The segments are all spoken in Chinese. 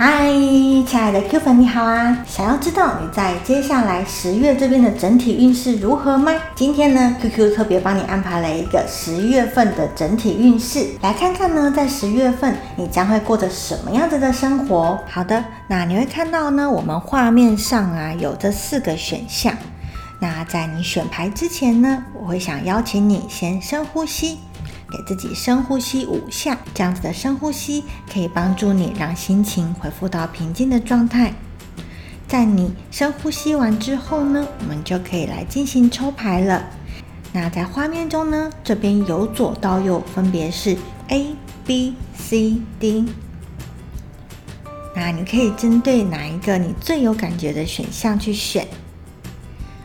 嗨，亲爱的 Q 粉，你好啊！想要知道你在接下来十月这边的整体运势如何吗？今天呢，QQ 特别帮你安排了一个十月份的整体运势，来看看呢，在十月份你将会过着什么样子的生活。好的，那你会看到呢，我们画面上啊有这四个选项。那在你选牌之前呢，我会想邀请你先深呼吸。给自己深呼吸五下，这样子的深呼吸可以帮助你让心情恢复到平静的状态。在你深呼吸完之后呢，我们就可以来进行抽牌了。那在画面中呢，这边由左到右分别是 A、B、C、D。那你可以针对哪一个你最有感觉的选项去选。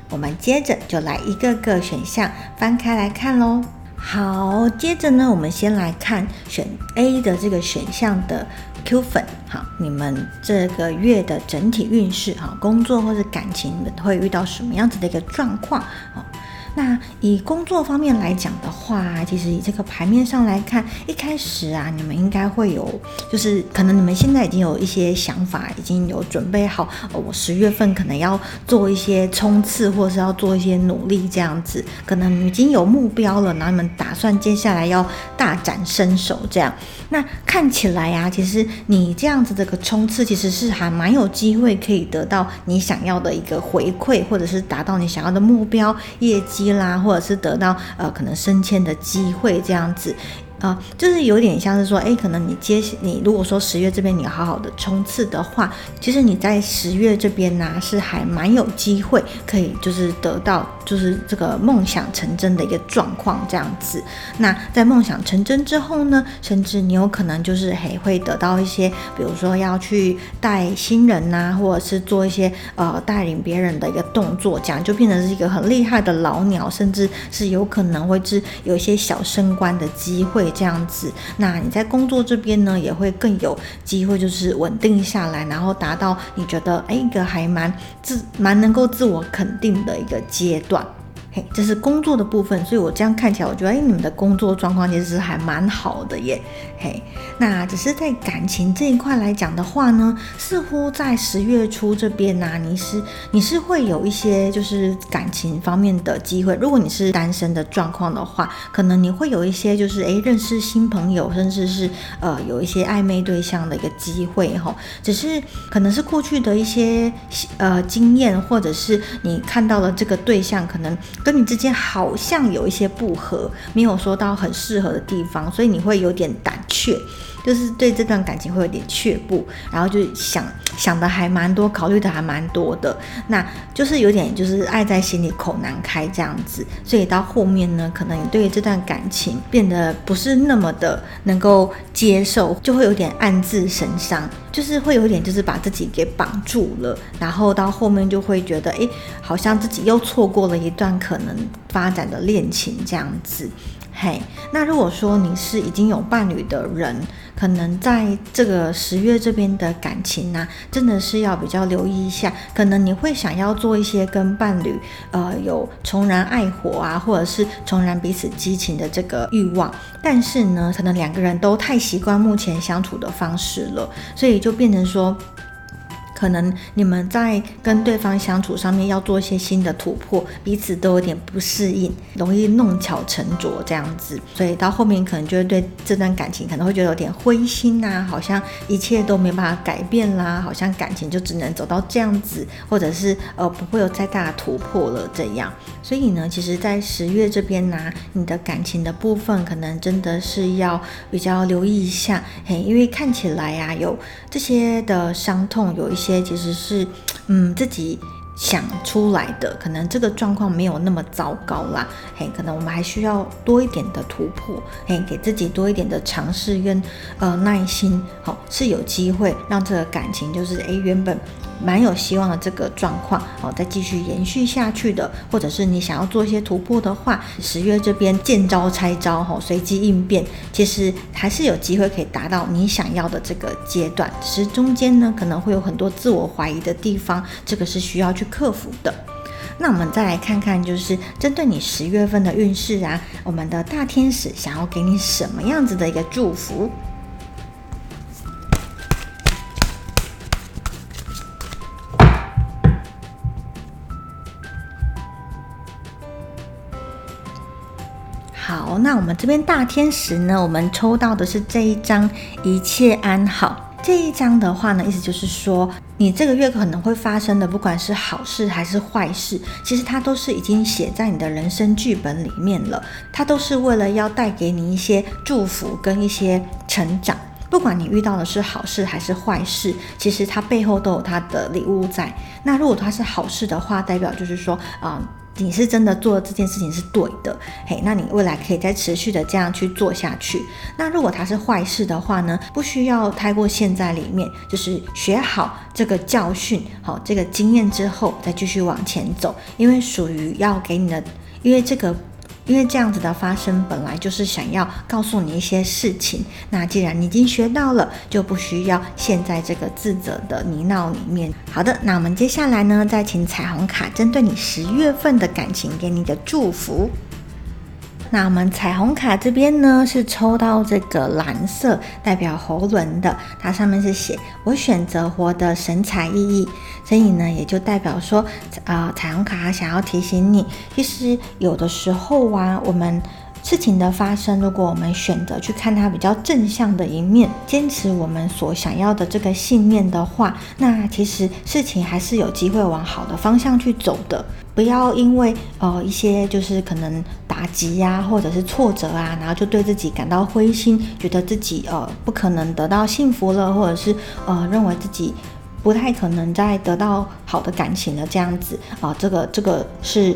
我们接着就来一个个选项翻开来看喽。好，接着呢，我们先来看选 A 的这个选项的 Q 粉，好，你们这个月的整体运势，哈，工作或者感情你们会遇到什么样子的一个状况，好。那以工作方面来讲的话，其实以这个牌面上来看，一开始啊，你们应该会有，就是可能你们现在已经有一些想法，已经有准备好，我十月份可能要做一些冲刺，或者是要做一些努力这样子，可能已经有目标了，然后你们打算接下来要大展身手这样。那看起来啊，其实你这样子这个冲刺，其实是还蛮有机会可以得到你想要的一个回馈，或者是达到你想要的目标业绩。啦，或者是得到呃可能升迁的机会这样子。啊，就是有点像是说，哎，可能你接你如果说十月这边你好好的冲刺的话，其实你在十月这边呢是还蛮有机会可以就是得到就是这个梦想成真的一个状况这样子。那在梦想成真之后呢，甚至你有可能就是还会得到一些，比如说要去带新人呐，或者是做一些呃带领别人的一个动作，这样就变成是一个很厉害的老鸟，甚至是有可能会是有一些小升官的机会。这样子，那你在工作这边呢，也会更有机会，就是稳定下来，然后达到你觉得哎一个还蛮自蛮能够自我肯定的一个阶段。嘿，这是工作的部分，所以我这样看起来，我觉得哎，你们的工作状况其实还蛮好的耶。嘿，那只是在感情这一块来讲的话呢，似乎在十月初这边呢，你是你是会有一些就是感情方面的机会。如果你是单身的状况的话，可能你会有一些就是哎认识新朋友，甚至是呃有一些暧昧对象的一个机会哈。只是可能是过去的一些呃经验，或者是你看到了这个对象可能。跟你之间好像有一些不合，没有说到很适合的地方，所以你会有点胆怯，就是对这段感情会有点怯步，然后就想想的还蛮多，考虑的还蛮多的，那就是有点就是爱在心里口难开这样子，所以到后面呢，可能你对这段感情变得不是那么的能够接受，就会有点暗自神伤。就是会有一点，就是把自己给绑住了，然后到后面就会觉得，哎，好像自己又错过了一段可能发展的恋情这样子。嘿，那如果说你是已经有伴侣的人，可能在这个十月这边的感情呢，真的是要比较留意一下。可能你会想要做一些跟伴侣，呃，有重燃爱火啊，或者是重燃彼此激情的这个欲望，但是呢，可能两个人都太习惯目前相处的方式了，所以就变成说。可能你们在跟对方相处上面要做一些新的突破，彼此都有点不适应，容易弄巧成拙这样子，所以到后面可能就会对这段感情可能会觉得有点灰心呐，好像一切都没办法改变啦，好像感情就只能走到这样子，或者是呃不会有再大的突破了这样。所以呢，其实，在十月这边呢，你的感情的部分可能真的是要比较留意一下，嘿，因为看起来呀有这些的伤痛，有一些。其实是，嗯，自己想出来的，可能这个状况没有那么糟糕啦，嘿，可能我们还需要多一点的突破，嘿，给自己多一点的尝试跟呃耐心，好，是有机会让这个感情就是诶原本。蛮有希望的这个状况哦，再继续延续下去的，或者是你想要做一些突破的话，十月这边见招拆招哈，随机应变，其实还是有机会可以达到你想要的这个阶段。只是中间呢，可能会有很多自我怀疑的地方，这个是需要去克服的。那我们再来看看，就是针对你十月份的运势啊，我们的大天使想要给你什么样子的一个祝福？那我们这边大天使呢，我们抽到的是这一张一切安好。这一张的话呢，意思就是说，你这个月可能会发生的，不管是好事还是坏事，其实它都是已经写在你的人生剧本里面了。它都是为了要带给你一些祝福跟一些成长。不管你遇到的是好事还是坏事，其实它背后都有它的礼物在。那如果它是好事的话，代表就是说，啊。你是真的做这件事情是对的，嘿，那你未来可以再持续的这样去做下去。那如果它是坏事的话呢，不需要太过陷在里面，就是学好这个教训，好这个经验之后再继续往前走，因为属于要给你的，因为这个。因为这样子的发生，本来就是想要告诉你一些事情。那既然你已经学到了，就不需要陷在这个自责的泥淖里面。好的，那我们接下来呢，再请彩虹卡针对你十月份的感情给你的祝福。那我们彩虹卡这边呢，是抽到这个蓝色，代表喉轮的，它上面是写“我选择活的神采奕奕”，所以呢，也就代表说，啊，彩虹卡想要提醒你，其实有的时候啊，我们。事情的发生，如果我们选择去看它比较正向的一面，坚持我们所想要的这个信念的话，那其实事情还是有机会往好的方向去走的。不要因为呃一些就是可能打击呀，或者是挫折啊，然后就对自己感到灰心，觉得自己呃不可能得到幸福了，或者是呃认为自己不太可能再得到好的感情了，这样子啊，这个这个是。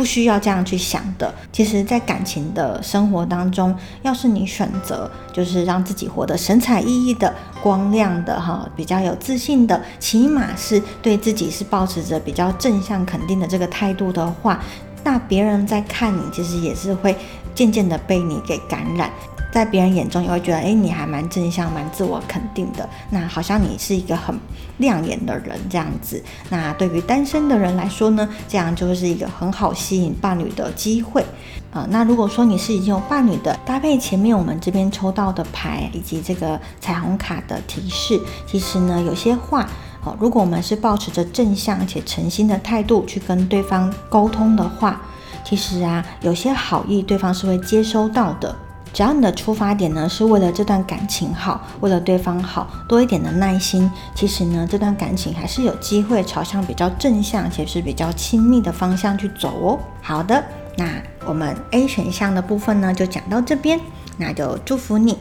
不需要这样去想的。其实，在感情的生活当中，要是你选择就是让自己活得神采奕奕的、光亮的哈，比较有自信的，起码是对自己是保持着比较正向肯定的这个态度的话，那别人在看你，其实也是会渐渐的被你给感染。在别人眼中也会觉得，哎，你还蛮正向、蛮自我肯定的。那好像你是一个很亮眼的人这样子。那对于单身的人来说呢，这样就是一个很好吸引伴侣的机会。啊，那如果说你是已经有伴侣的，搭配前面我们这边抽到的牌以及这个彩虹卡的提示，其实呢，有些话，好，如果我们是保持着正向且诚心的态度去跟对方沟通的话，其实啊，有些好意对方是会接收到的。只要你的出发点呢是为了这段感情好，为了对方好，多一点的耐心，其实呢这段感情还是有机会朝向比较正向且是比较亲密的方向去走哦。好的，那我们 A 选项的部分呢就讲到这边，那就祝福你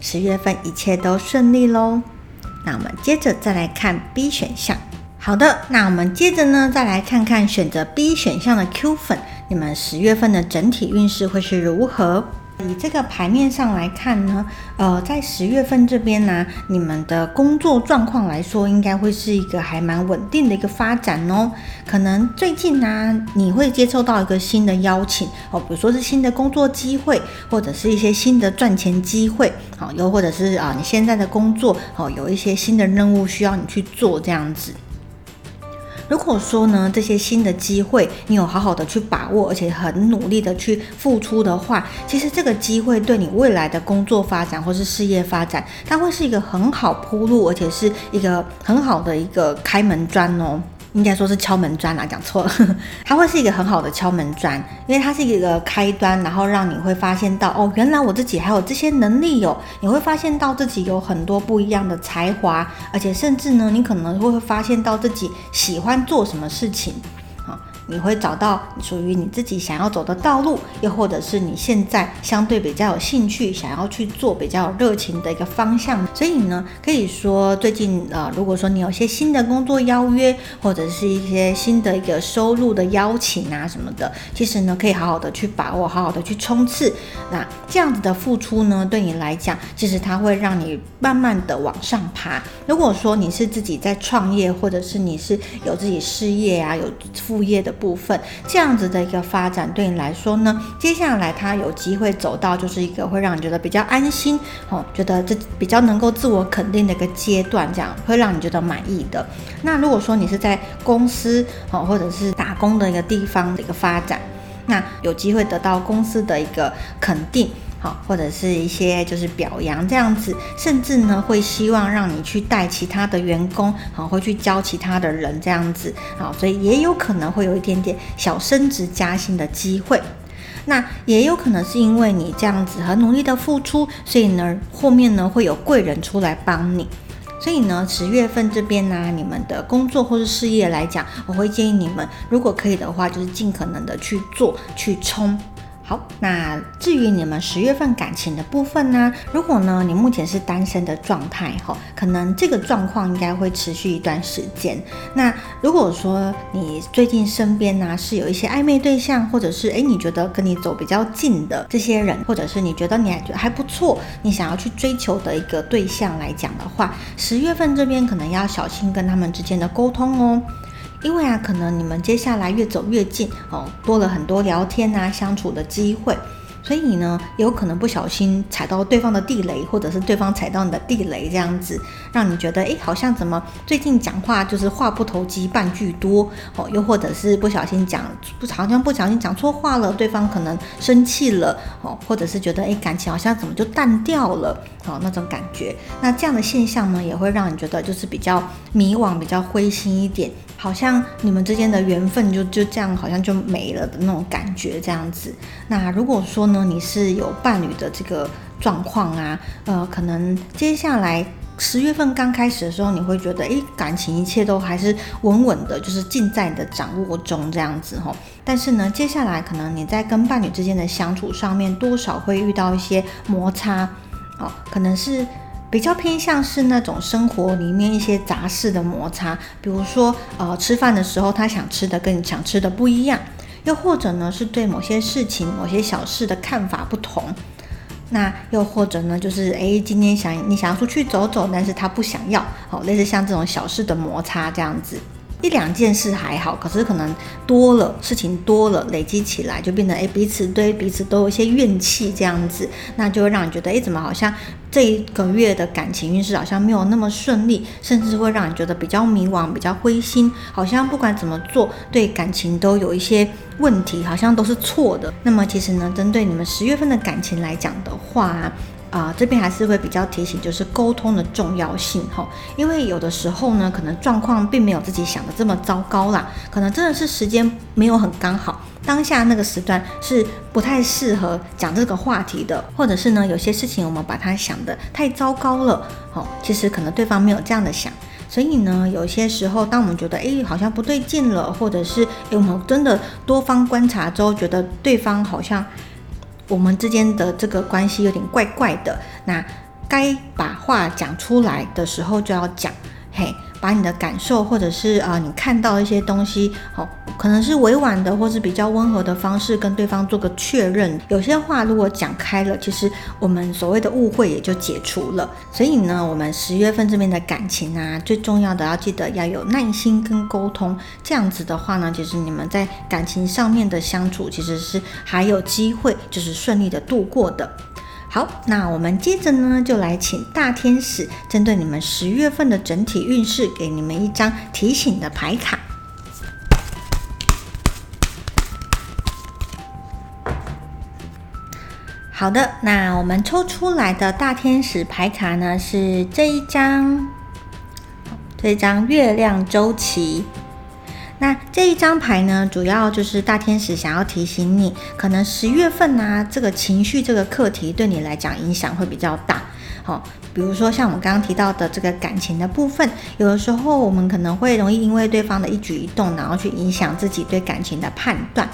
十月份一切都顺利喽。那我们接着再来看 B 选项。好的，那我们接着呢再来看看选择 B 选项的 Q 粉，你们十月份的整体运势会是如何？以这个牌面上来看呢，呃，在十月份这边呢，你们的工作状况来说，应该会是一个还蛮稳定的一个发展哦。可能最近呢，你会接受到一个新的邀请哦，比如说是新的工作机会，或者是一些新的赚钱机会，好，又或者是啊，你现在的工作哦，有一些新的任务需要你去做这样子。如果说呢，这些新的机会你有好好的去把握，而且很努力的去付出的话，其实这个机会对你未来的工作发展或是事业发展，它会是一个很好铺路，而且是一个很好的一个开门砖哦。应该说是敲门砖啦，讲错了，它会是一个很好的敲门砖，因为它是一个开端，然后让你会发现到，哦，原来我自己还有这些能力哟，你会发现到自己有很多不一样的才华，而且甚至呢，你可能会发现到自己喜欢做什么事情。你会找到属于你自己想要走的道路，又或者是你现在相对比较有兴趣、想要去做比较热情的一个方向。所以呢，可以说最近呃，如果说你有些新的工作邀约，或者是一些新的一个收入的邀请啊什么的，其实呢，可以好好的去把握，好好的去冲刺。那这样子的付出呢，对你来讲，其实它会让你慢慢的往上爬。如果说你是自己在创业，或者是你是有自己事业啊，有副业的。部分这样子的一个发展对你来说呢，接下来他有机会走到就是一个会让你觉得比较安心哦，觉得这比较能够自我肯定的一个阶段，这样会让你觉得满意的。那如果说你是在公司哦，或者是打工的一个地方的一个发展，那有机会得到公司的一个肯定。好，或者是一些就是表扬这样子，甚至呢会希望让你去带其他的员工，好，会去教其他的人这样子，好，所以也有可能会有一点点小升职加薪的机会。那也有可能是因为你这样子很努力的付出，所以呢，后面呢会有贵人出来帮你。所以呢，十月份这边呢，你们的工作或是事业来讲，我会建议你们，如果可以的话，就是尽可能的去做，去冲。好，那至于你们十月份感情的部分呢？如果呢你目前是单身的状态哈，可能这个状况应该会持续一段时间。那如果说你最近身边呢是有一些暧昧对象，或者是诶你觉得跟你走比较近的这些人，或者是你觉得你还觉得还不错，你想要去追求的一个对象来讲的话，十月份这边可能要小心跟他们之间的沟通哦。因为啊，可能你们接下来越走越近哦，多了很多聊天啊、相处的机会。所以呢，有可能不小心踩到对方的地雷，或者是对方踩到你的地雷，这样子让你觉得，哎，好像怎么最近讲话就是话不投机半句多哦，又或者是不小心讲不好像不小心讲错话了，对方可能生气了哦，或者是觉得，哎，感情好像怎么就淡掉了哦，那种感觉。那这样的现象呢，也会让你觉得就是比较迷惘、比较灰心一点，好像你们之间的缘分就就这样好像就没了的那种感觉，这样子。那如果说，呢，你是有伴侣的这个状况啊，呃，可能接下来十月份刚开始的时候，你会觉得，诶，感情一切都还是稳稳的，就是尽在你的掌握中这样子哈。但是呢，接下来可能你在跟伴侣之间的相处上面，多少会遇到一些摩擦哦，可能是比较偏向是那种生活里面一些杂事的摩擦，比如说，呃，吃饭的时候他想吃的跟你想吃的不一样。又或者呢，是对某些事情、某些小事的看法不同。那又或者呢，就是诶，今天想你想要出去走走，但是他不想要，好，类似像这种小事的摩擦这样子。一两件事还好，可是可能多了事情多了，累积起来就变得诶，彼此对彼此都有一些怨气这样子，那就会让你觉得诶，怎么好像这一个月的感情运势好像没有那么顺利，甚至会让你觉得比较迷惘、比较灰心，好像不管怎么做对感情都有一些问题，好像都是错的。那么其实呢，针对你们十月份的感情来讲的话，啊这边还是会比较提醒，就是沟通的重要性哈，因为有的时候呢，可能状况并没有自己想的这么糟糕啦，可能真的是时间没有很刚好，当下那个时段是不太适合讲这个话题的，或者是呢，有些事情我们把它想的太糟糕了，好，其实可能对方没有这样的想，所以呢，有些时候当我们觉得哎好像不对劲了，或者是哎我们真的多方观察之后，觉得对方好像。我们之间的这个关系有点怪怪的，那该把话讲出来的时候就要讲，嘿。把你的感受，或者是啊，你看到一些东西，哦，可能是委婉的，或是比较温和的方式跟对方做个确认。有些话如果讲开了，其实我们所谓的误会也就解除了。所以呢，我们十月份这边的感情啊，最重要的要记得要有耐心跟沟通。这样子的话呢，其实你们在感情上面的相处，其实是还有机会，就是顺利的度过的。好，那我们接着呢，就来请大天使针对你们十月份的整体运势，给你们一张提醒的牌卡。好的，那我们抽出来的大天使牌卡呢，是这一张，这张月亮周期。那这一张牌呢，主要就是大天使想要提醒你，可能十月份啊，这个情绪这个课题对你来讲影响会比较大。好，比如说像我们刚刚提到的这个感情的部分，有的时候我们可能会容易因为对方的一举一动，然后去影响自己对感情的判断。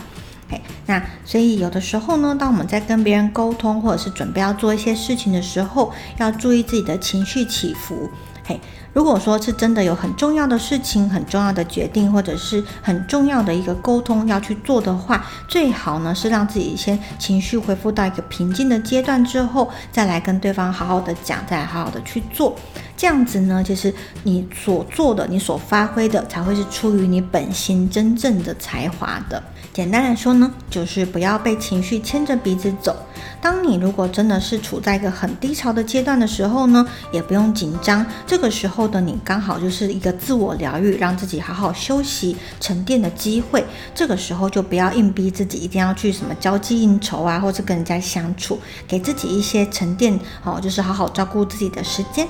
哎，那所以有的时候呢，当我们在跟别人沟通，或者是准备要做一些事情的时候，要注意自己的情绪起伏。嘿。如果说是真的有很重要的事情、很重要的决定，或者是很重要的一个沟通要去做的话，最好呢是让自己先情绪恢复到一个平静的阶段之后，再来跟对方好好的讲，再来好好的去做。这样子呢，其实你所做的、你所发挥的，才会是出于你本心真正的才华的。简单来说呢，就是不要被情绪牵着鼻子走。当你如果真的是处在一个很低潮的阶段的时候呢，也不用紧张。这个时候的你刚好就是一个自我疗愈，让自己好好休息、沉淀的机会。这个时候就不要硬逼自己一定要去什么交际应酬啊，或者跟人家相处，给自己一些沉淀，哦，就是好好照顾自己的时间。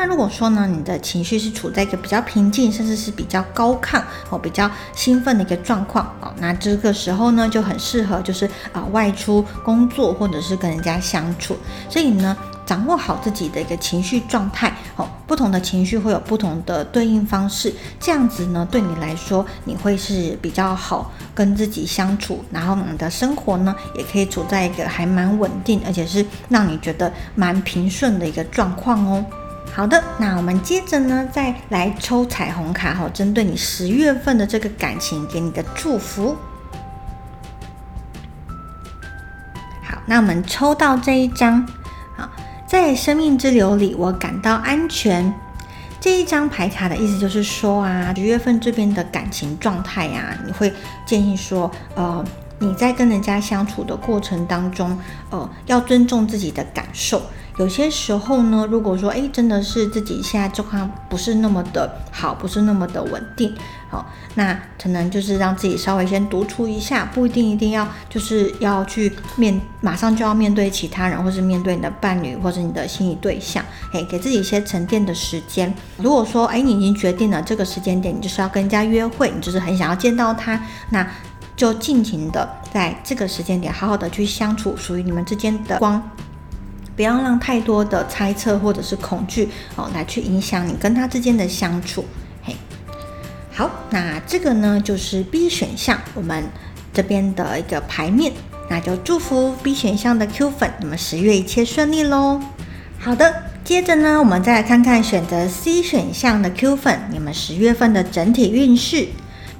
那如果说呢，你的情绪是处在一个比较平静，甚至是比较高亢哦，比较兴奋的一个状况哦，那这个时候呢，就很适合就是啊外出工作或者是跟人家相处。所以呢。掌握好自己的一个情绪状态哦，不同的情绪会有不同的对应方式，这样子呢，对你来说你会是比较好跟自己相处，然后你的生活呢也可以处在一个还蛮稳定，而且是让你觉得蛮平顺的一个状况哦。好的，那我们接着呢再来抽彩虹卡哈，针对你十月份的这个感情给你的祝福。好，那我们抽到这一张。好在生命之流里，我感到安全。这一张牌卡的意思就是说啊，十月份这边的感情状态呀，你会建议说，呃，你在跟人家相处的过程当中，呃，要尊重自己的感受。有些时候呢，如果说，哎，真的是自己现在状况不是那么的好，不是那么的稳定，好，那可能就是让自己稍微先独处一下，不一定一定要就是要去面，马上就要面对其他人，或是面对你的伴侣，或者你的心仪对象，哎，给自己一些沉淀的时间。如果说，哎，你已经决定了这个时间点，你就是要跟人家约会，你就是很想要见到他，那就尽情的在这个时间点，好好的去相处，属于你们之间的光。不要让太多的猜测或者是恐惧哦，来去影响你跟他之间的相处。嘿，好，那这个呢就是 B 选项，我们这边的一个牌面，那就祝福 B 选项的 Q 粉，你们十月一切顺利喽。好的，接着呢，我们再来看看选择 C 选项的 Q 粉，你们十月份的整体运势。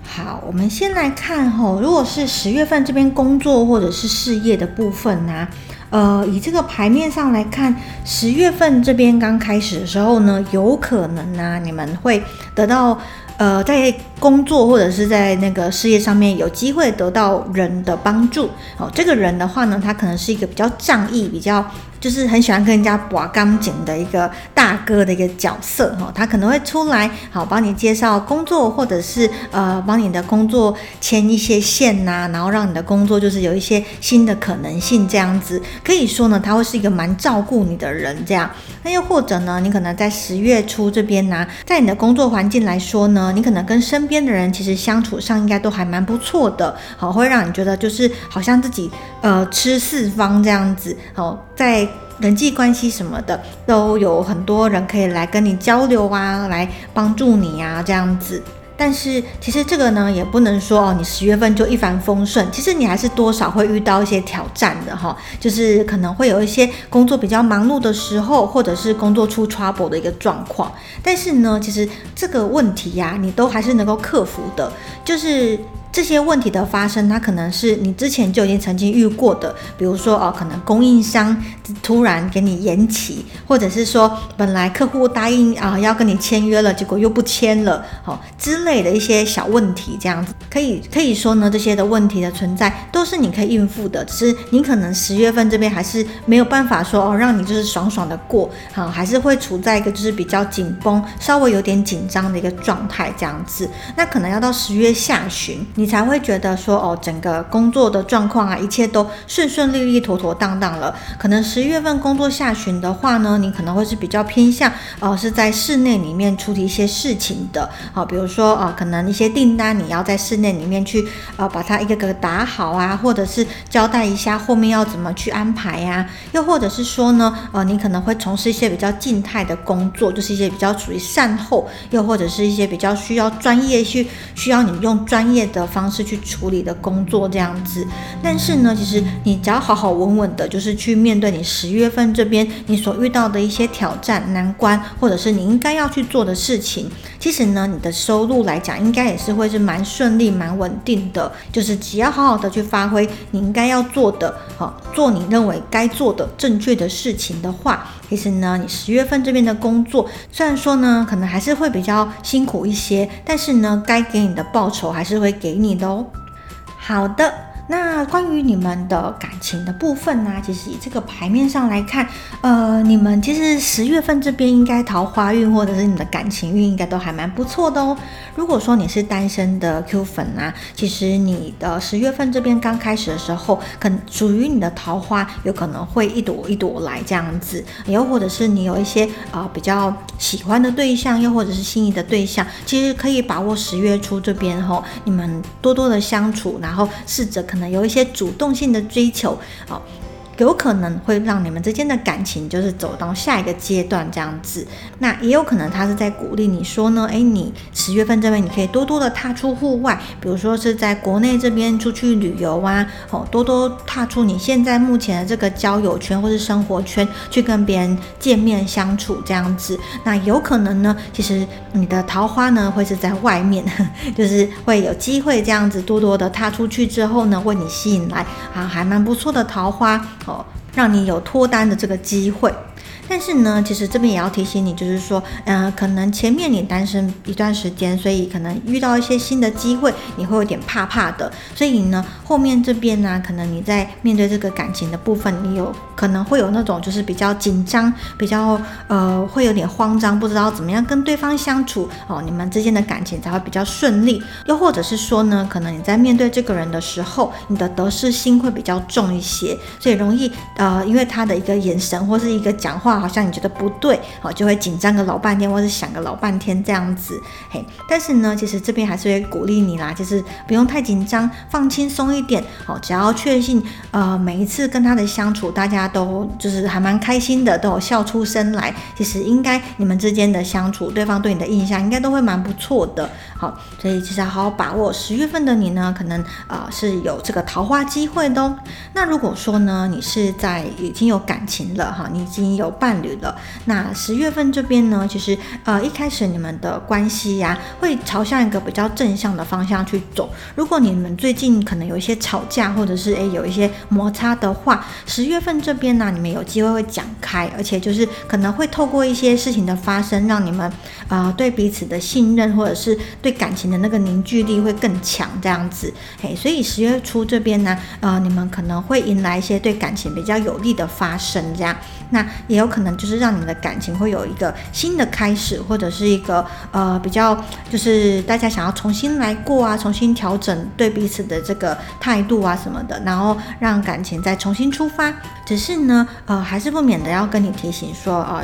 好，我们先来看吼，如果是十月份这边工作或者是事业的部分呢？呃，以这个牌面上来看，十月份这边刚开始的时候呢，有可能呢，你们会得到呃，在工作或者是在那个事业上面有机会得到人的帮助。哦，这个人的话呢，他可能是一个比较仗义、比较。就是很喜欢跟人家拔钢筋的一个大哥的一个角色哈，他可能会出来好帮你介绍工作，或者是呃帮你的工作牵一些线呐，然后让你的工作就是有一些新的可能性这样子。可以说呢，他会是一个蛮照顾你的人这样。那又或者呢，你可能在十月初这边呢，在你的工作环境来说呢，你可能跟身边的人其实相处上应该都还蛮不错的，好会让你觉得就是好像自己呃吃四方这样子，好在。人际关系什么的都有很多人可以来跟你交流啊，来帮助你啊，这样子。但是其实这个呢，也不能说哦，你十月份就一帆风顺。其实你还是多少会遇到一些挑战的哈，就是可能会有一些工作比较忙碌的时候，或者是工作出 trouble 的一个状况。但是呢，其实这个问题呀，你都还是能够克服的，就是。这些问题的发生，它可能是你之前就已经曾经遇过的，比如说哦，可能供应商突然给你延期，或者是说本来客户答应啊要跟你签约了，结果又不签了，好之类的一些小问题，这样子可以可以说呢，这些的问题的存在都是你可以应付的，只是你可能十月份这边还是没有办法说哦，让你就是爽爽的过，好还是会处在一个就是比较紧绷、稍微有点紧张的一个状态这样子，那可能要到十月下旬。你才会觉得说哦，整个工作的状况啊，一切都顺顺利利、妥妥当当了。可能十一月份工作下旬的话呢，你可能会是比较偏向哦，是在室内里面处理一些事情的。好，比如说啊，可能一些订单你要在室内里面去呃把它一个个打好啊，或者是交代一下后面要怎么去安排呀。又或者是说呢，呃，你可能会从事一些比较静态的工作，就是一些比较属于善后，又或者是一些比较需要专业去需要你用专业的。方式去处理的工作这样子，但是呢，其实你只要好好稳稳的，就是去面对你十月份这边你所遇到的一些挑战难关，或者是你应该要去做的事情，其实呢，你的收入来讲应该也是会是蛮顺利、蛮稳定的。就是只要好好的去发挥你应该要做的，好做你认为该做的正确的事情的话，其实呢，你十月份这边的工作虽然说呢，可能还是会比较辛苦一些，但是呢，该给你的报酬还是会给。你的哦，好的，那关于你们的感情的部分呢？其实以这个牌面上来看，呃，你们其实十月份这边应该桃花运或者是你的感情运应该都还蛮不错的哦。如果说你是单身的 Q 粉啊，其实你的十月份这边刚开始的时候，可能属于你的桃花有可能会一朵一朵来这样子，又或者是你有一些啊比较喜欢的对象，又或者是心仪的对象，其实可以把握十月初这边吼，你们多多的相处，然后试着可能有一些主动性的追求，哦。有可能会让你们之间的感情就是走到下一个阶段这样子，那也有可能他是在鼓励你说呢，哎，你十月份这边你可以多多的踏出户外，比如说是在国内这边出去旅游啊，哦，多多踏出你现在目前的这个交友圈或是生活圈，去跟别人见面相处这样子。那有可能呢，其实你的桃花呢会是在外面，就是会有机会这样子多多的踏出去之后呢，为你吸引来啊还蛮不错的桃花。让你有脱单的这个机会。但是呢，其实这边也要提醒你，就是说，嗯，可能前面你单身一段时间，所以可能遇到一些新的机会，你会有点怕怕的。所以呢，后面这边呢，可能你在面对这个感情的部分，你有可能会有那种就是比较紧张，比较呃会有点慌张，不知道怎么样跟对方相处哦，你们之间的感情才会比较顺利。又或者是说呢，可能你在面对这个人的时候，你的得失心会比较重一些，所以容易呃，因为他的一个眼神或是一个讲话。好像你觉得不对，哦，就会紧张个老半天，或者想个老半天这样子，嘿。但是呢，其实这边还是会鼓励你啦，就是不用太紧张，放轻松一点，哦，只要确信，呃，每一次跟他的相处，大家都就是还蛮开心的，都有笑出声来。其实应该你们之间的相处，对方对你的印象应该都会蛮不错的，好，所以其实要好好把握十月份的你呢，可能啊是有这个桃花机会的哦。那如果说呢，你是在已经有感情了哈，你已经有伴。伴侣了，那十月份这边呢，其实呃一开始你们的关系呀，会朝向一个比较正向的方向去走。如果你们最近可能有一些吵架，或者是诶有一些摩擦的话，十月份这边呢，你们有机会会讲开，而且就是可能会透过一些事情的发生，让你们啊对彼此的信任，或者是对感情的那个凝聚力会更强这样子。嘿，所以十月初这边呢，呃你们可能会迎来一些对感情比较有利的发生，这样，那也有可能。可能就是让你们的感情会有一个新的开始，或者是一个呃比较，就是大家想要重新来过啊，重新调整对彼此的这个态度啊什么的，然后让感情再重新出发。只是呢，呃，还是不免的要跟你提醒说，呃，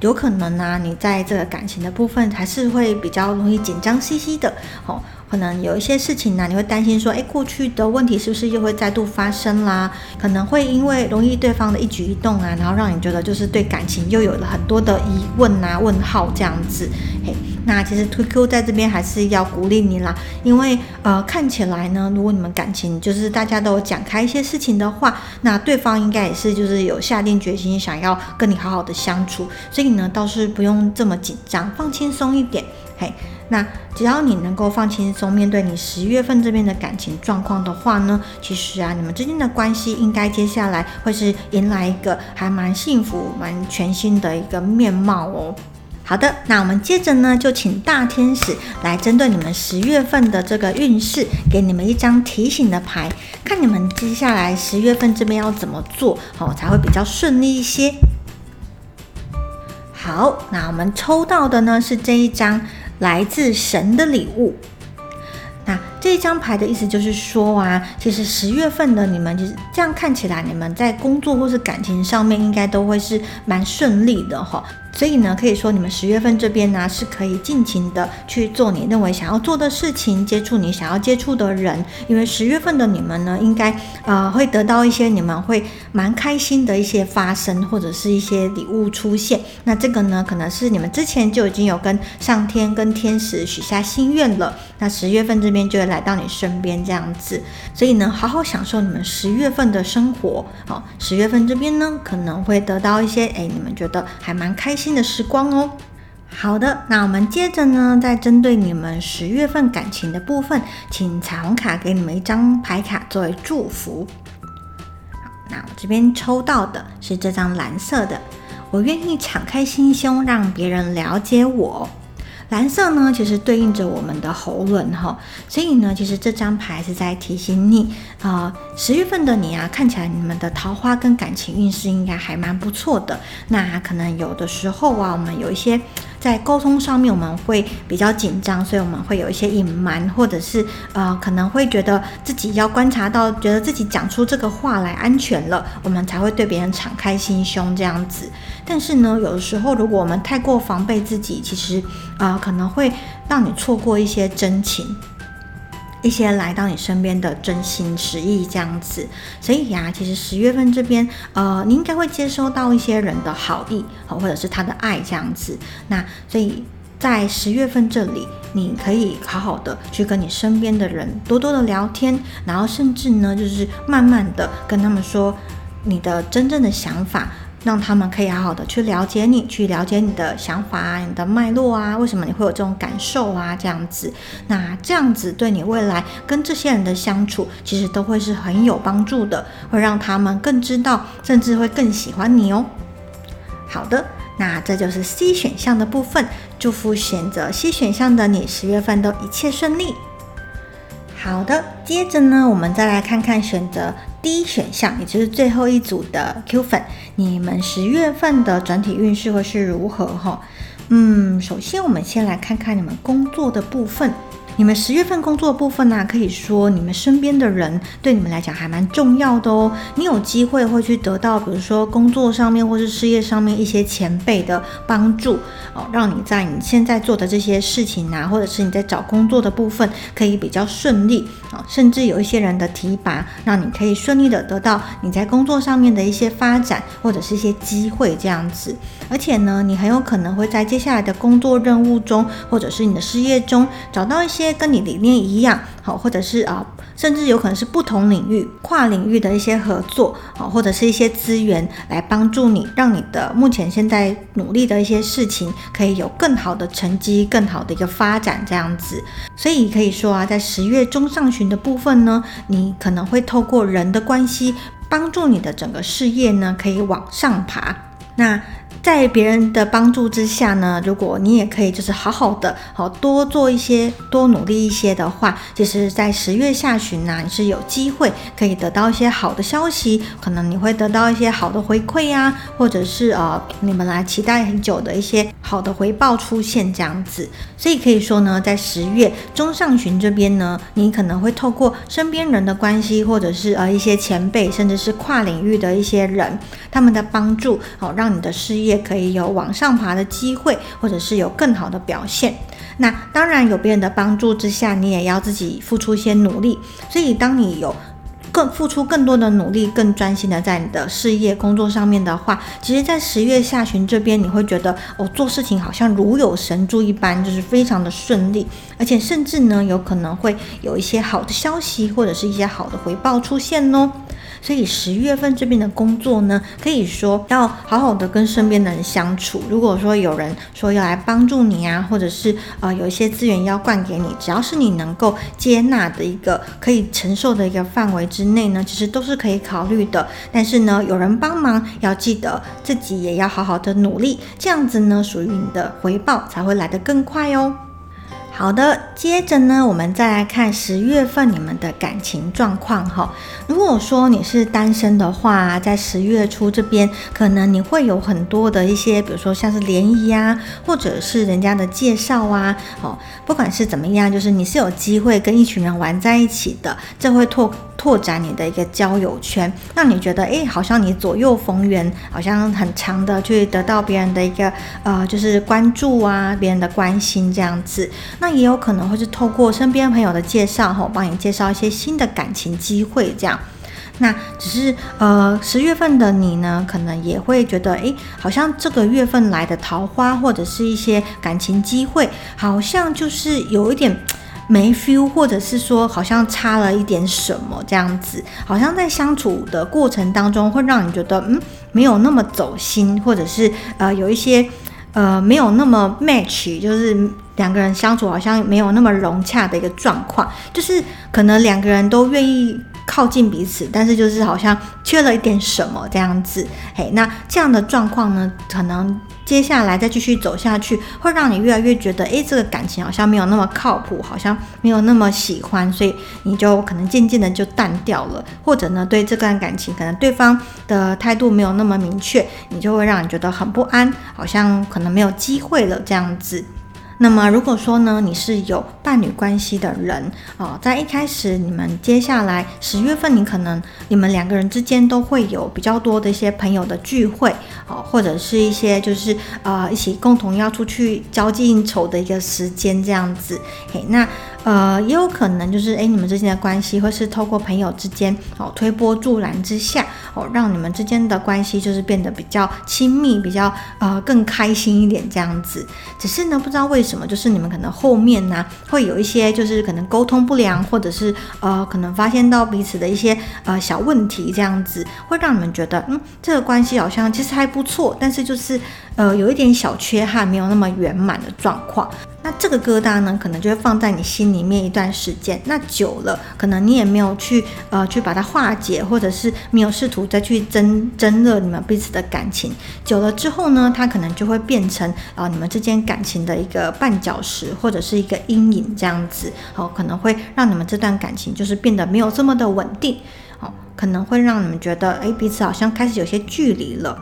有可能呢，你在这个感情的部分还是会比较容易紧张兮兮的，哦。可能有一些事情呢，你会担心说，哎，过去的问题是不是又会再度发生啦？可能会因为容易对方的一举一动啊，然后让你觉得就是对感情又有了很多的疑问啊、问号这样子。嘿，那其实 Q Q 在这边还是要鼓励你啦，因为呃，看起来呢，如果你们感情就是大家都讲开一些事情的话，那对方应该也是就是有下定决心想要跟你好好的相处，所以呢，倒是不用这么紧张，放轻松一点。嘿。那只要你能够放轻松面对你十月份这边的感情状况的话呢，其实啊，你们之间的关系应该接下来会是迎来一个还蛮幸福、蛮全新的一个面貌哦。好的，那我们接着呢，就请大天使来针对你们十月份的这个运势，给你们一张提醒的牌，看你们接下来十月份这边要怎么做，好才会比较顺利一些。好，那我们抽到的呢是这一张。来自神的礼物。那这一张牌的意思就是说啊，其实十月份的你们就是这样看起来，你们在工作或是感情上面应该都会是蛮顺利的哈。所以呢，可以说你们十月份这边呢是可以尽情的去做你认为想要做的事情，接触你想要接触的人。因为十月份的你们呢，应该呃会得到一些你们会蛮开心的一些发生，或者是一些礼物出现。那这个呢，可能是你们之前就已经有跟上天跟天使许下心愿了。那十月份这边就会来到你身边这样子。所以呢，好好享受你们十月份的生活。好，十月份这边呢可能会得到一些哎，你们觉得还蛮开心。的时光哦。好的，那我们接着呢，再针对你们十月份感情的部分，请彩虹卡给你们一张牌卡作为祝福。好，那我这边抽到的是这张蓝色的，我愿意敞开心胸，让别人了解我。蓝色呢，其实对应着我们的喉咙哈，所以呢，其实这张牌是在提醒你啊，十月份的你啊，看起来你们的桃花跟感情运势应该还蛮不错的。那可能有的时候啊，我们有一些。在沟通上面，我们会比较紧张，所以我们会有一些隐瞒，或者是呃，可能会觉得自己要观察到，觉得自己讲出这个话来安全了，我们才会对别人敞开心胸这样子。但是呢，有的时候如果我们太过防备自己，其实啊，可能会让你错过一些真情。一些来到你身边的真心实意这样子，所以呀，其实十月份这边，呃，你应该会接收到一些人的好意，或者是他的爱这样子。那所以在十月份这里，你可以好好的去跟你身边的人多多的聊天，然后甚至呢，就是慢慢的跟他们说你的真正的想法。让他们可以好好的去了解你，去了解你的想法啊，你的脉络啊，为什么你会有这种感受啊？这样子，那这样子对你未来跟这些人的相处，其实都会是很有帮助的，会让他们更知道，甚至会更喜欢你哦。好的，那这就是 C 选项的部分，祝福选择 C 选项的你，十月份都一切顺利。好的，接着呢，我们再来看看选择。第一选项，也就是最后一组的 Q 粉，你们十月份的整体运势会是如何？哈，嗯，首先我们先来看看你们工作的部分。你们十月份工作部分呢，可以说你们身边的人对你们来讲还蛮重要的哦。你有机会会去得到，比如说工作上面或是事业上面一些前辈的帮助哦，让你在你现在做的这些事情啊，或者是你在找工作的部分可以比较顺利啊，甚至有一些人的提拔，让你可以顺利的得到你在工作上面的一些发展或者是一些机会这样子。而且呢，你很有可能会在接下来的工作任务中，或者是你的事业中找到一些。跟你理念一样好，或者是啊，甚至有可能是不同领域、跨领域的一些合作好，或者是一些资源来帮助你，让你的目前现在努力的一些事情可以有更好的成绩、更好的一个发展这样子。所以可以说啊，在十月中上旬的部分呢，你可能会透过人的关系，帮助你的整个事业呢可以往上爬。那在别人的帮助之下呢，如果你也可以就是好好的，好多做一些，多努力一些的话，其实，在十月下旬呢，你是有机会可以得到一些好的消息，可能你会得到一些好的回馈呀，或者是呃，你们来期待很久的一些好的回报出现这样子。所以可以说呢，在十月中上旬这边呢，你可能会透过身边人的关系，或者是呃一些前辈，甚至是跨领域的一些人，他们的帮助，好让你的事业。也可以有往上爬的机会，或者是有更好的表现。那当然有别人的帮助之下，你也要自己付出一些努力。所以当你有更付出更多的努力，更专心的在你的事业工作上面的话，其实，在十月下旬这边，你会觉得哦，做事情好像如有神助一般，就是非常的顺利，而且甚至呢，有可能会有一些好的消息，或者是一些好的回报出现哦。所以十月份这边的工作呢，可以说要好好的跟身边的人相处。如果说有人说要来帮助你啊，或者是呃有一些资源要灌给你，只要是你能够接纳的一个可以承受的一个范围之内呢，其实都是可以考虑的。但是呢，有人帮忙，要记得自己也要好好的努力，这样子呢，属于你的回报才会来得更快哦。好的，接着呢，我们再来看十月份你们的感情状况哈。如果说你是单身的话，在十月初这边，可能你会有很多的一些，比如说像是联谊啊，或者是人家的介绍啊，哦，不管是怎么样，就是你是有机会跟一群人玩在一起的，这会拓拓展你的一个交友圈，让你觉得哎，好像你左右逢源，好像很长的去得到别人的一个呃，就是关注啊，别人的关心这样子。那也有可能会是透过身边朋友的介绍，吼，帮你介绍一些新的感情机会，这样。那只是呃，十月份的你呢，可能也会觉得，诶，好像这个月份来的桃花或者是一些感情机会，好像就是有一点没 feel，或者是说好像差了一点什么这样子，好像在相处的过程当中会让你觉得，嗯，没有那么走心，或者是呃，有一些呃，没有那么 match，就是。两个人相处好像没有那么融洽的一个状况，就是可能两个人都愿意靠近彼此，但是就是好像缺了一点什么这样子。嘿，那这样的状况呢，可能。接下来再继续走下去，会让你越来越觉得，诶，这个感情好像没有那么靠谱，好像没有那么喜欢，所以你就可能渐渐的就淡掉了，或者呢，对这段感情可能对方的态度没有那么明确，你就会让你觉得很不安，好像可能没有机会了这样子。那么，如果说呢，你是有伴侣关系的人哦，在一开始，你们接下来十月份，你可能你们两个人之间都会有比较多的一些朋友的聚会哦，或者是一些就是呃一起共同要出去交际应酬的一个时间这样子。嘿，那。呃，也有可能就是哎，你们之间的关系会是透过朋友之间哦推波助澜之下哦，让你们之间的关系就是变得比较亲密，比较呃更开心一点这样子。只是呢，不知道为什么，什么就是你们可能后面呢会有一些就是可能沟通不良，或者是呃可能发现到彼此的一些呃小问题这样子，会让你们觉得嗯这个关系好像其实还不错，但是就是呃有一点小缺憾，没有那么圆满的状况。那这个疙瘩呢，可能就会放在你心里面一段时间。那久了，可能你也没有去呃去把它化解，或者是没有试图再去增增热你们彼此的感情。久了之后呢，它可能就会变成啊你们之间感情的一个绊脚石，或者是一个阴影这样子。哦，可能会让你们这段感情就是变得没有这么的稳定。哦，可能会让你们觉得，哎，彼此好像开始有些距离了。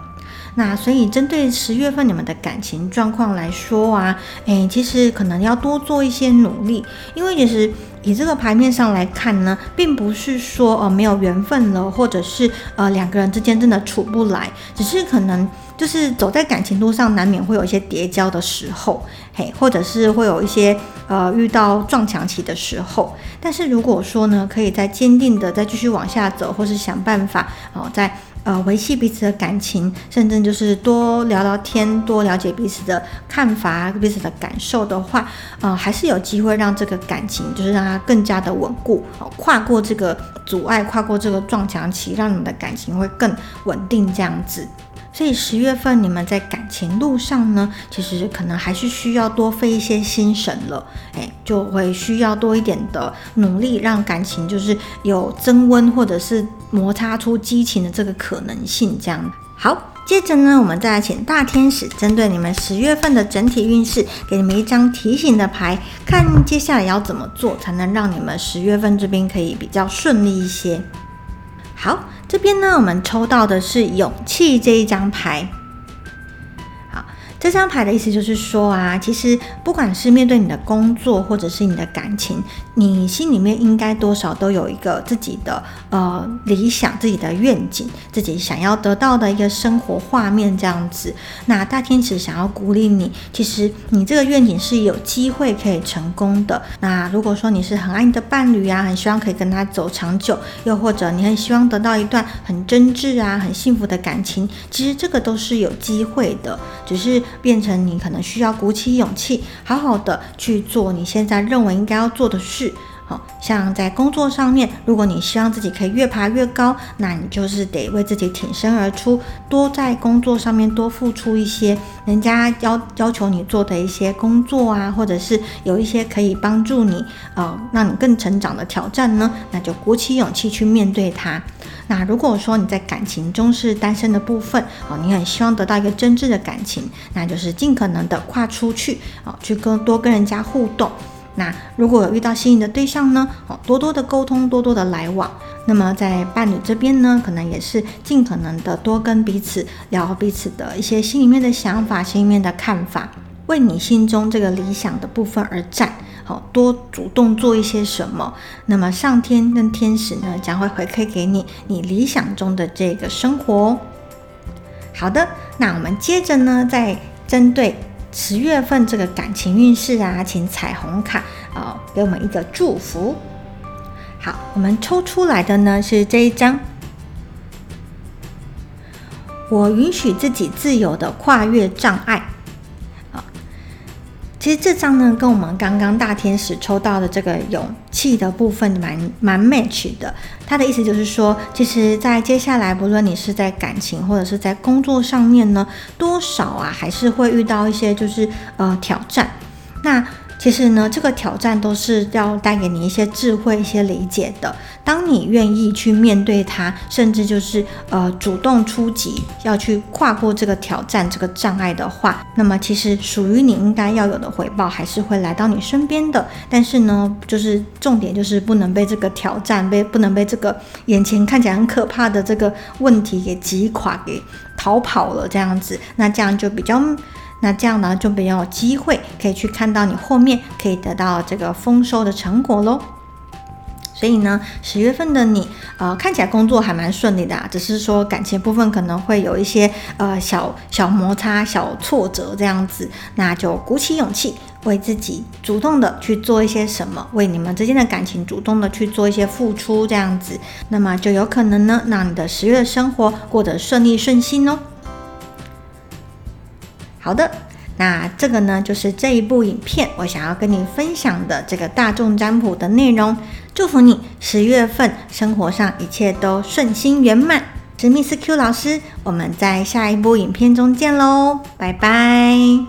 那所以针对十月份你们的感情状况来说啊，诶，其实可能要多做一些努力，因为其实以这个牌面上来看呢，并不是说呃没有缘分了，或者是呃两个人之间真的处不来，只是可能就是走在感情路上，难免会有一些叠交的时候，嘿，或者是会有一些呃遇到撞墙期的时候。但是如果说呢，可以再坚定的再继续往下走，或是想办法哦，在。呃，维系彼此的感情，甚至就是多聊聊天，多了解彼此的看法、彼此的感受的话，呃，还是有机会让这个感情，就是让它更加的稳固，哦，跨过这个阻碍，跨过这个撞墙期，让你们的感情会更稳定这样子。所以十月份你们在感情路上呢，其实可能还是需要多费一些心神了，哎，就会需要多一点的努力，让感情就是有增温或者是摩擦出激情的这个可能性。这样好，接着呢，我们再来请大天使针对你们十月份的整体运势，给你们一张提醒的牌，看接下来要怎么做才能让你们十月份这边可以比较顺利一些。好。这边呢，我们抽到的是勇气这一张牌。这张牌的意思就是说啊，其实不管是面对你的工作或者是你的感情，你心里面应该多少都有一个自己的呃理想、自己的愿景、自己想要得到的一个生活画面这样子。那大天使想要鼓励你，其实你这个愿景是有机会可以成功的。那如果说你是很爱你的伴侣啊，很希望可以跟他走长久，又或者你很希望得到一段很真挚啊、很幸福的感情，其实这个都是有机会的，只是。变成你可能需要鼓起勇气，好好的去做你现在认为应该要做的事。好像在工作上面，如果你希望自己可以越爬越高，那你就是得为自己挺身而出，多在工作上面多付出一些人家要要求你做的一些工作啊，或者是有一些可以帮助你呃让你更成长的挑战呢，那就鼓起勇气去面对它。那如果说你在感情中是单身的部分哦，你很希望得到一个真挚的感情，那就是尽可能的跨出去哦，去跟多跟人家互动。那如果有遇到心仪的对象呢，哦，多多的沟通，多多的来往。那么在伴侣这边呢，可能也是尽可能的多跟彼此聊彼此的一些心里面的想法、心里面的看法，为你心中这个理想的部分而战。多主动做一些什么，那么上天跟天使呢将会回馈给你你理想中的这个生活。好的，那我们接着呢，再针对十月份这个感情运势啊，请彩虹卡啊给我们一个祝福。好，我们抽出来的呢是这一张，我允许自己自由的跨越障碍。其实这张呢，跟我们刚刚大天使抽到的这个勇气的部分蛮蛮 match 的。他的意思就是说，其实，在接下来，不论你是在感情或者是在工作上面呢，多少啊，还是会遇到一些就是呃挑战。那其实呢，这个挑战都是要带给你一些智慧、一些理解的。当你愿意去面对它，甚至就是呃主动出击，要去跨过这个挑战、这个障碍的话，那么其实属于你应该要有的回报还是会来到你身边的。但是呢，就是重点就是不能被这个挑战、被不能被这个眼前看起来很可怕的这个问题给击垮、给逃跑了这样子。那这样就比较。那这样呢，就比较有机会可以去看到你后面可以得到这个丰收的成果喽。所以呢，十月份的你，呃，看起来工作还蛮顺利的，只是说感情部分可能会有一些呃小小摩擦、小挫折这样子。那就鼓起勇气，为自己主动的去做一些什么，为你们之间的感情主动的去做一些付出，这样子，那么就有可能呢，让你的十月生活过得顺利顺心哦。好的，那这个呢，就是这一部影片我想要跟你分享的这个大众占卜的内容。祝福你十月份生活上一切都顺心圆满。史密斯 Q 老师，我们在下一部影片中见喽，拜拜。